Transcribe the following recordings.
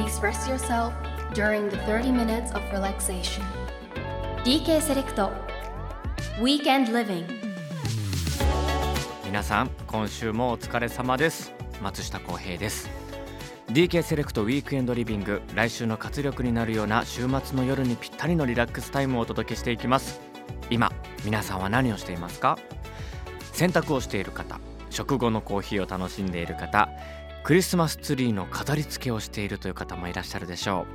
please rest yourself during the 30 minutes of relaxation. DK セレクト Weekend Living. 皆さん今週もお疲れ様です。松下洸平です。DK セレクトウィークエンドリビング来週の活力になるような週末の夜にぴったりのリラックスタイムをお届けしていきます。今皆さんは何をしていますか？洗濯をしている方食後のコーヒーを楽しんでいる方クリスマスツリーの飾り付けをしているという方もいらっしゃるでしょう。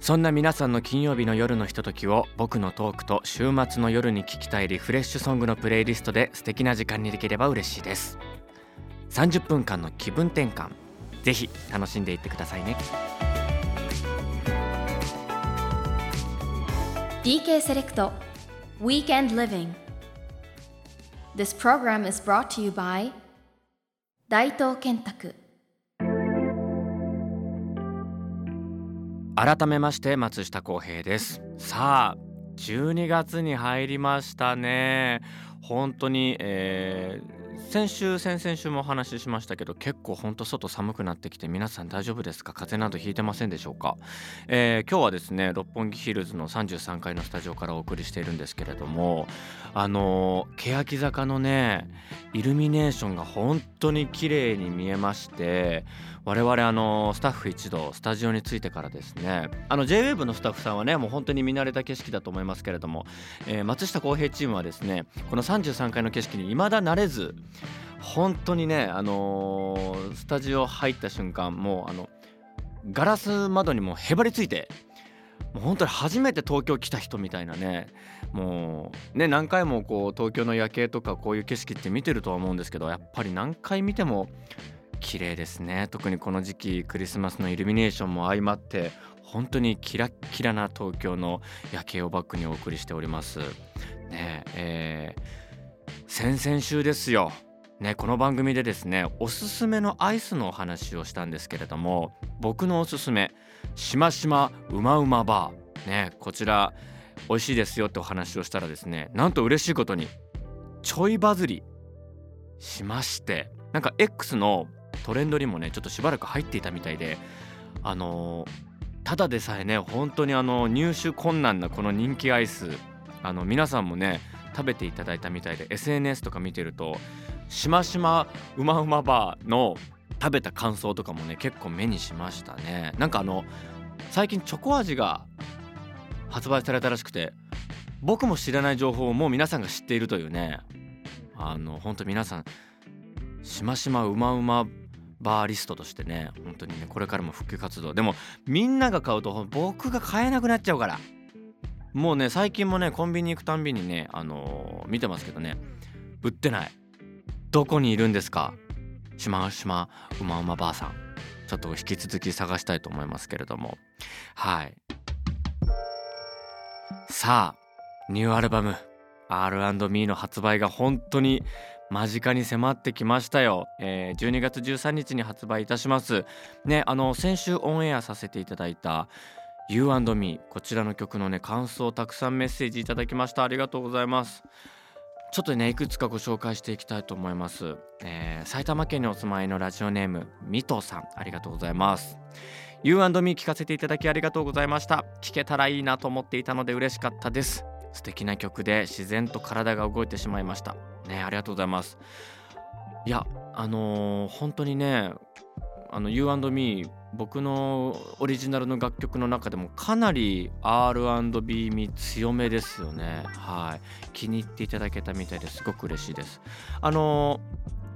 そんな皆さんの金曜日の夜のひとときを僕のトークと週末の夜に聴きたいリフレッシュソングのプレイリストで素敵な時間にできれば嬉しいです。30分間の気分転換ぜひ楽しんでいってくださいね。DK セレクト Weekend Living. This program is brought to you by 大東建託改めまして松下洸平です。さあ12月に入りましたね。本当に、えー先週先々週もお話ししましたけど結構ほんと外寒くなってきて皆さん大丈夫ですか？風邪などひいてませんでしょうか、えー今日はですね六本木ヒルズの33階のスタジオからお送りしているんですけれどもあのー欅坂のねイルミネーションが本当に綺麗に見えまして我々あのスタッフ一同スタジオに着いてからですねあの JWAVE のスタッフさんはねもう本当に見慣れた景色だと思いますけれども、えー松下洸平チームはですねこの33階の景色に未だ慣れず本当にねあのースタジオ入った瞬間もうあのガラス窓にもへばりついてもう本当に初めて東京来た人みたいなねもうね何回もこう東京の夜景とかこういう景色って見てるとは思うんですけどやっぱり何回見ても綺麗ですね。特にこの時期クリスマスのイルミネーションも相まって本当にキラッキラな東京の夜景をバックにお送りしております。ねえー先々週ですよ。ね、この番組でですねおすすめのアイスのお話をしたんですけれども僕のおすすめしましまうまうまバーねこちら美味しいですよってお話をしたらですねなんと嬉しいことにちょいバズりしましてなんか X のトレンドにもねちょっとしばらく入っていたみたいであのただでさえね本当にあの入手困難なこの人気アイスあの皆さんもね食べていただいたみたいで SNS とか見てるとしましまうまうまバーの食べた感想とかもね結構目にしましたね。なんかあの最近チョコ味が発売されたらしくて僕も知らない情報をもう皆さんが知っているというね。あの本当皆さんしましまうまうまバーリストとしてね本当にねこれからも普及活動。でもみんなが買うと僕が買えなくなっちゃうから。もうね最近もねコンビニ行くたんびにねあのー見てますけどね売ってない。どこにいるんですか？しましまうまうまばあさん。ちょっと引き続き探したいと思いますけれども。はい。さあニューアルバム。R&Me の発売が本当に間近に迫ってきましたよ、えー12月13日に発売いたします。ねあの先週オンエアさせていただいた You&Me こちらの曲のね感想をたくさんメッセージいただきました。ありがとうございます。ちょっとねいくつかご紹介していきたいと思います、えー埼玉県にお住まいのラジオネームみとさんありがとうございます。You&Me 聞かせていただきありがとうございました。聞けたらいいなと思っていたので嬉しかったです。素敵な曲で自然と体が動いてしまいました。ねありがとうございます。いやあのー本当にねあの U&Me 僕のオリジナルの楽曲の中でもかなり R&B 味強めですよね。はい。気に入っていただけたみたいです。ごく嬉しいです。あの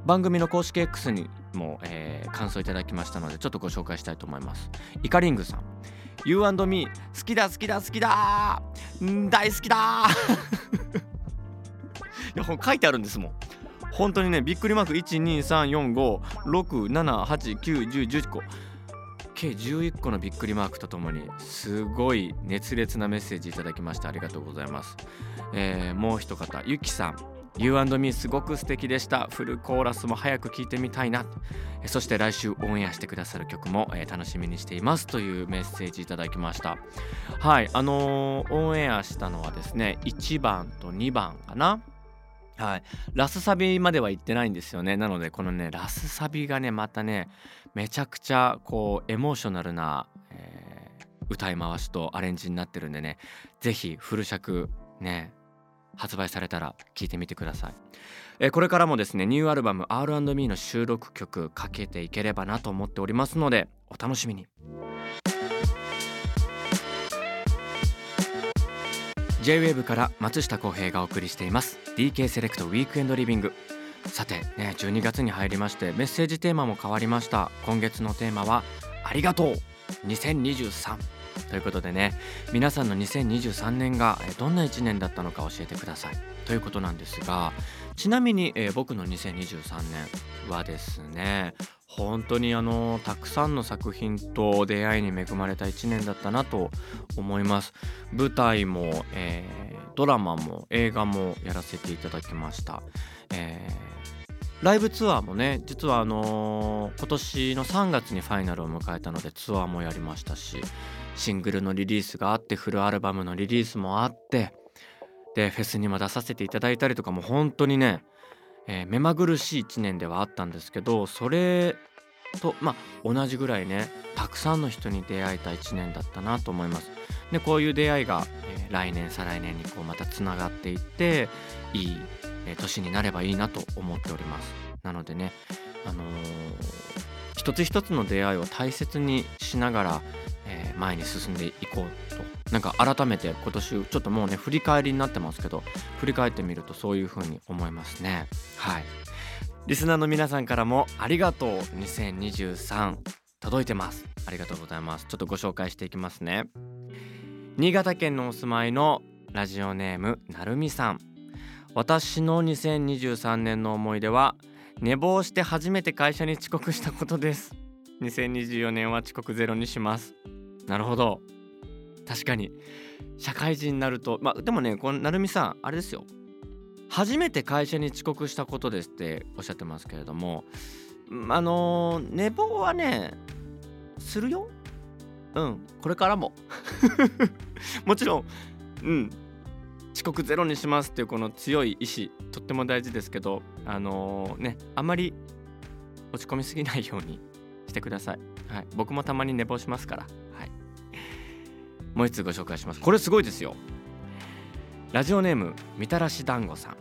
番組の公式 X にも、えー感想いただきましたのでちょっとご紹介したいと思います。イカリングさん。You&Me 好きだ好きだ好きだ。ん大好きだ。いや書いてあるんですもん。本当にねびっくりマーク1234567891011個計11個のびっくりマークとともにすごい熱烈なメッセージいただきましてありがとうございます、えーもう一方ゆきさん。You&Me すごく素敵でした。フルコーラスも早く聴いてみたいな。そして来週オンエアしてくださる曲も、楽しみにしていますというメッセージいただきました。はいあのーオンエアしたのはですね1番と2番かな。はい、ラスサビまでは行ってないんですよね。なのでこのねラスサビがねまたねめちゃくちゃこうエモーショナルなえ、歌い回しとアレンジになってるんでね是非フル尺ね発売されたら聴いてみてください、えー、これからもですねニューアルバム R&B の収録曲かけていければなと思っておりますのでお楽しみに。J-WAVE から松下洸平がお送りしています。DK セレクトウィークエンドリビングさてね12月に入りましてメッセージテーマも変わりました。今月のテーマはありがとう。2023ということでね皆さんの2023年がどんな1年だったのか教えてください。ということなんですがちなみに、えー、僕の2023年はですね本当にあのたくさんの作品と出会いに恵まれた1年だったなと思います。舞台も、えー、ドラマも映画もやらせていただきました、えー、ライブツアーもね実はあのー、今年の3月にファイナルを迎えたのでツアーもやりましたしシングルのリリースがあってフルアルバムのリリースもあってでフェスにも出させていただいたりとかも本当にね、えー、目まぐるしい1年ではあったんですけどそれとまあ同じぐらいねたくさんの人に出会えた1年だったなと思います。でこういう出会いが、えー、来年再来年にこうまたつながっていっていい、えー、年になればいいなと思っております。なのでねあのー、一つ一つの出会いを大切にしながらえー、前に進んでいこうと。なんか改めて今年ちょっともうね振り返りになってますけど振り返ってみるとそういう風に思いますね。はい。リスナーの皆さんからもありがとう。2023届いてます。ありがとうございます。ちょっとご紹介していきますね。新潟県のお住まいのラジオネームなるみさん。私の2023年の思い出は寝坊して初めて会社に遅刻したことです。2024年は遅刻ゼロにします。なるほど。確かに。社会人になるとまあでもねこの成美さんあれですよ。初めて会社に遅刻したことですっておっしゃってますけれどもあのー、寝坊はねするよ。うんこれからも。もちろんうん。遅刻ゼロにしますっていうこの強い意志とっても大事ですけどあのー、ねあまり落ち込みすぎないようにしてください、はい、僕もたまに寝坊しますから。はい。もう一つご紹介します。これすごいですよ。ラジオネームみたらし団子さん。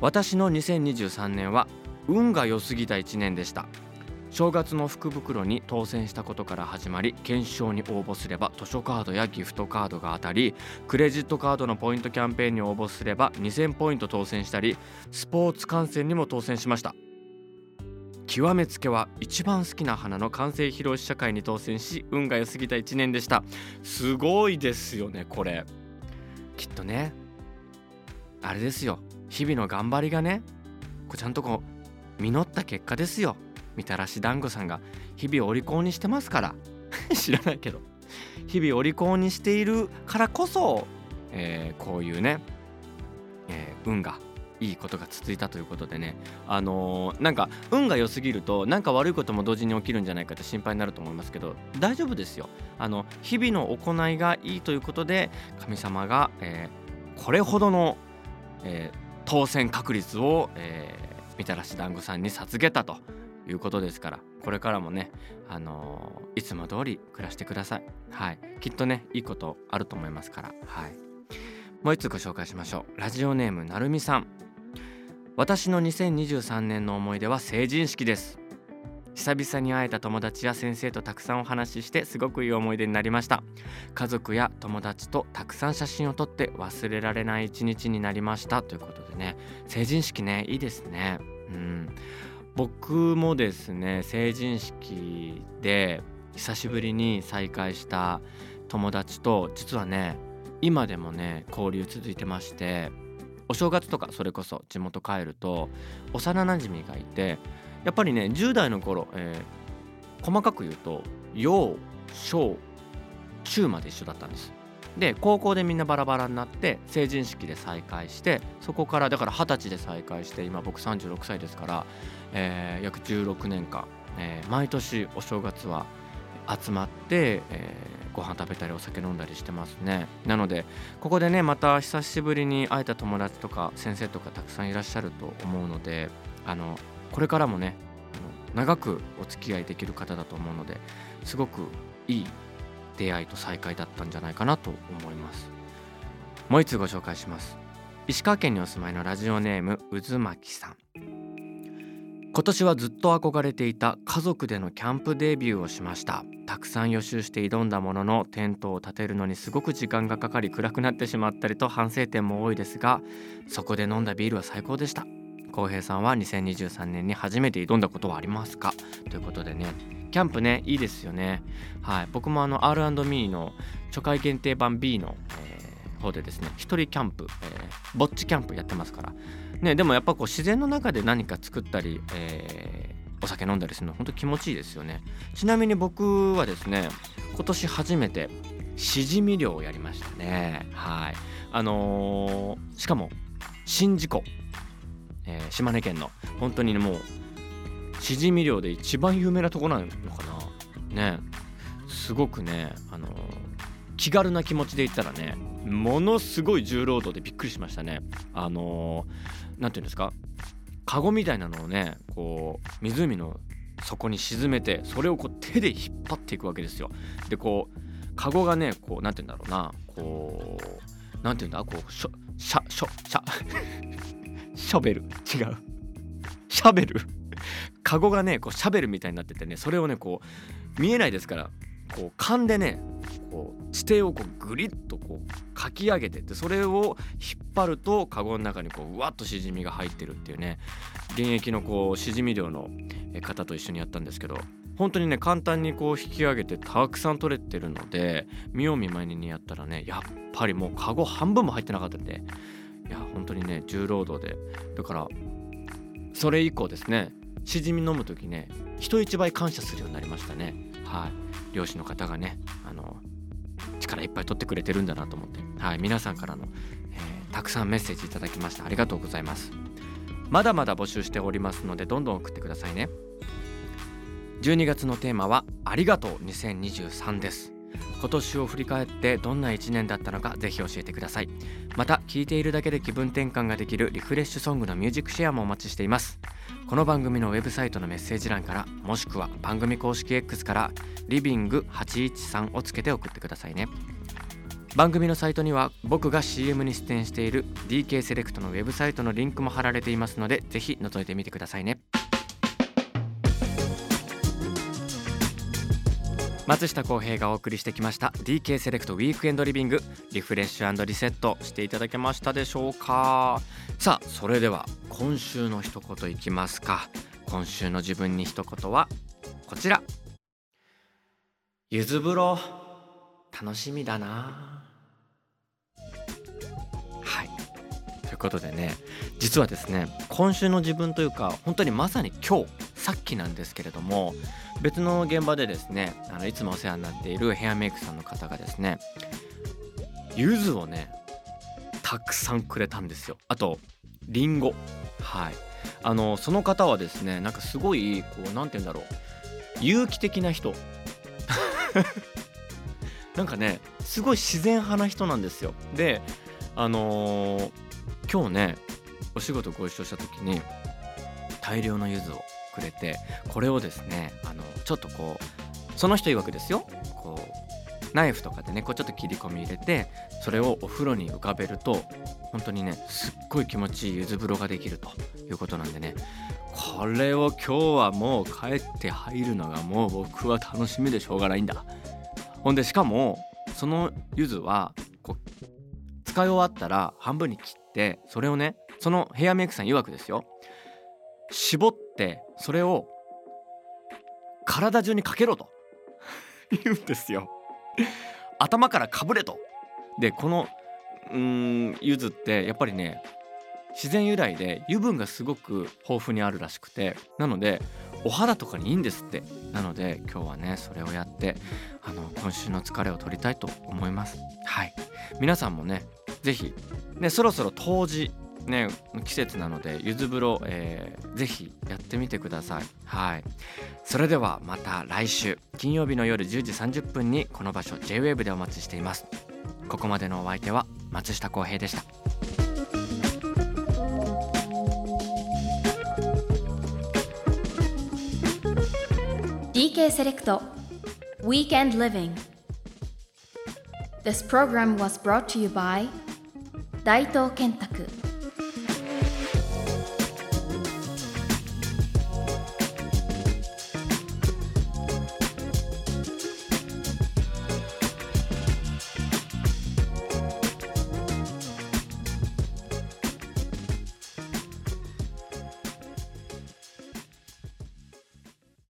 私の2023年は運が良すぎた1年でした。正月の福袋に当選したことから始まり検証に応募すれば図書カードやギフトカードが当たりクレジットカードのポイントキャンペーンに応募すれば2000ポイント当選したりスポーツ観戦にも当選しました。極めつけは一番好きな花の完成披露試写会に当選し運が良すぎた1年でした。すごいですよねこれ。きっとね。あれですよ。日々の頑張りがね。こうちゃんとこう実った結果ですよ。みたらし団子さんが日々お利口にしてますから。知らないけど。日々お利口にしているからこそ、えー、こういうね、えー、運がいいことが続いたということでね。あのー、なんか運が良すぎるとなんか悪いことも同時に起きるんじゃないかって心配になると思いますけど大丈夫ですよ。あの日々の行いがいいということで神様が、えー、これほどの、えー、当選確率を、えー、みたらし団子さんに授けたと。いうことですからこれからもね、あのー、いつも通り暮らしてください。はい、きっとねいいことあると思いますから。はい。もう一つご紹介しましょう。ラジオネームなるみさん。私の2023年の思い出は成人式です。久々に会えた友達や先生とたくさんお話ししてすごくいい思い出になりました。家族や友達とたくさん写真を撮って忘れられない一日になりました。ということでね。成人式ねいいですね。うん。僕もですね成人式で久しぶりに再会した友達と実はね今でもね交流続いてましてお正月とかそれこそ地元帰ると幼なじみがいてやっぱりね10代の頃、えー、細かく言うと幼小中まで一緒だったんです。で高校でみんなバラバラになって成人式で再会してそこからだから二十歳で再会して今僕36歳ですから、えー、約16年間、えー、毎年お正月は集まって、えーご飯食べたりお酒飲んだりしてますね。なのでここでねまた久しぶりに会えた友達とか先生とかたくさんいらっしゃると思うのであのこれからもね長くお付き合いできる方だと思うのですごくいい出会いと再会だったんじゃないかなと思います。もう一つご紹介します。石川県にお住まいのラジオネーム渦巻さん。今年はずっと憧れていた家族でのキャンプデビューをしました。たくさん予習して挑んだもののテントを立てるのにすごく時間がかかり暗くなってしまったりと反省点も多いですがそこで飲んだビールは最高でした。浩平さんは2023年に初めて挑んだことはありますか？ということでねキャンプねいいですよね。はい。僕もあの R&Me の初回限定版 B の、えー、方でですね一人キャンプ、えー、ぼっちキャンプやってますから。ねでもやっぱこう自然の中で何か作ったり、えー、お酒飲んだりするの本当気持ちいいですよね。ちなみに僕はですね今年初めてしじみ漁をやりましたね。はい。あのー、しかも宍道湖、えー、島根県の本当にねもうしじみ漁で一番有名なとこなのかな。ね。すごくねあのー、気軽な気持ちで言ったらねものすごい重労働でびっくりしましたね。あの何、ー、て言うんですかカゴみたいなのをねこう湖の底に沈めてそれをこう手で引っ張っていくわけですよ。でこうカゴがねこう何て言うんだろうなこう何て言うんだこうしょシャショシャショベル。違う。シャベル。カゴがねこうシャベルみたいになっててねそれをねこう見えないですからこう勘でねこう地底をこうグリッとこうかき上げてってそれを引っ張るとカゴの中にこううわっとしじみが入ってるっていうね現役のこうしじみ漁の方と一緒にやったんですけど本当にね簡単にこう引き上げてたくさん取れてるので見よう見まねにやったらねやっぱりもうカゴ半分も入ってなかったんでいや本当にね重労働で。だからそれ以降ですねしじみ飲む時ね人一倍感謝するようになりましたね。はい。漁師の方がねあの力いっぱい取ってくれてるんだなと思って、はい、皆さんからの、えー、たくさんメッセージいただきましたありがとうございます。まだまだ募集しておりますのでどんどん送ってくださいね。12月のテーマはありがとう2023です。今年を振り返ってどんな1年だったのかぜひ教えてください。また聴いているだけで気分転換ができるリフレッシュソングのミュージックシェアもお待ちしています。この番組のウェブサイトのメッセージ欄からもしくは番組公式 X からリビング813をつけて送ってくださいね。番組のサイトには僕が CM に出演している DK セレクトのウェブサイトのリンクも貼られていますのでぜひ覗いてみてくださいね。松下洸平がお送りしてきました DK セレクトウィークエンドリビングリフレッシュリセットしていただけましたでしょうか？さあそれでは今週の一言いきますか。今週の自分に一言はこちら。ゆず風呂楽しみだな。はい。ということでね実はですね今週の自分というか本当にまさに今日さっきなんですけれども別の現場でですねあのいつもお世話になっているヘアメイクさんの方がですね柚子をねたくさんくれたんですよ。あとりんごはい。あのその方はですねなんかすごいこう何て言うんだろう。有機的な人。なんかねすごい自然派な人なんですよ。であのー、今日ねお仕事ご一緒した時に大量の柚子をくれてこれをですねあのちょっとこうその人曰くですよ。こうナイフとかでねこうちょっと切り込み入れてそれをお風呂に浮かべると本当にねすっごい気持ちいい柚子風呂ができるということなんでね。これを今日はもう帰って入るのがもう僕は楽しみでしょうがないんだ。ほんでしかもその柚子はこう使い終わったら半分に切ってそれをねそのヘアメイクさん曰くですよ。絞ってそれを体中にかけろと。言うんですよ。頭からかぶれと。でこのうん柚子ってやっぱりね自然由来で油分がすごく豊富にあるらしくてなのでお肌とかにいいんですって。なので今日はねそれをやってあの今週の疲れを取りたいと思います。はい。皆さんもね是非ねそろそろ冬至ね季節なのでゆず風呂、えー、ぜひやってみてください。はい。それではまた来週金曜日の夜10時30分にこの場所 JWAVE でお待ちしています。ここまでのお相手は松下洸平でした。DK セレクト Weekend Living. This program was brought to you by 大東建託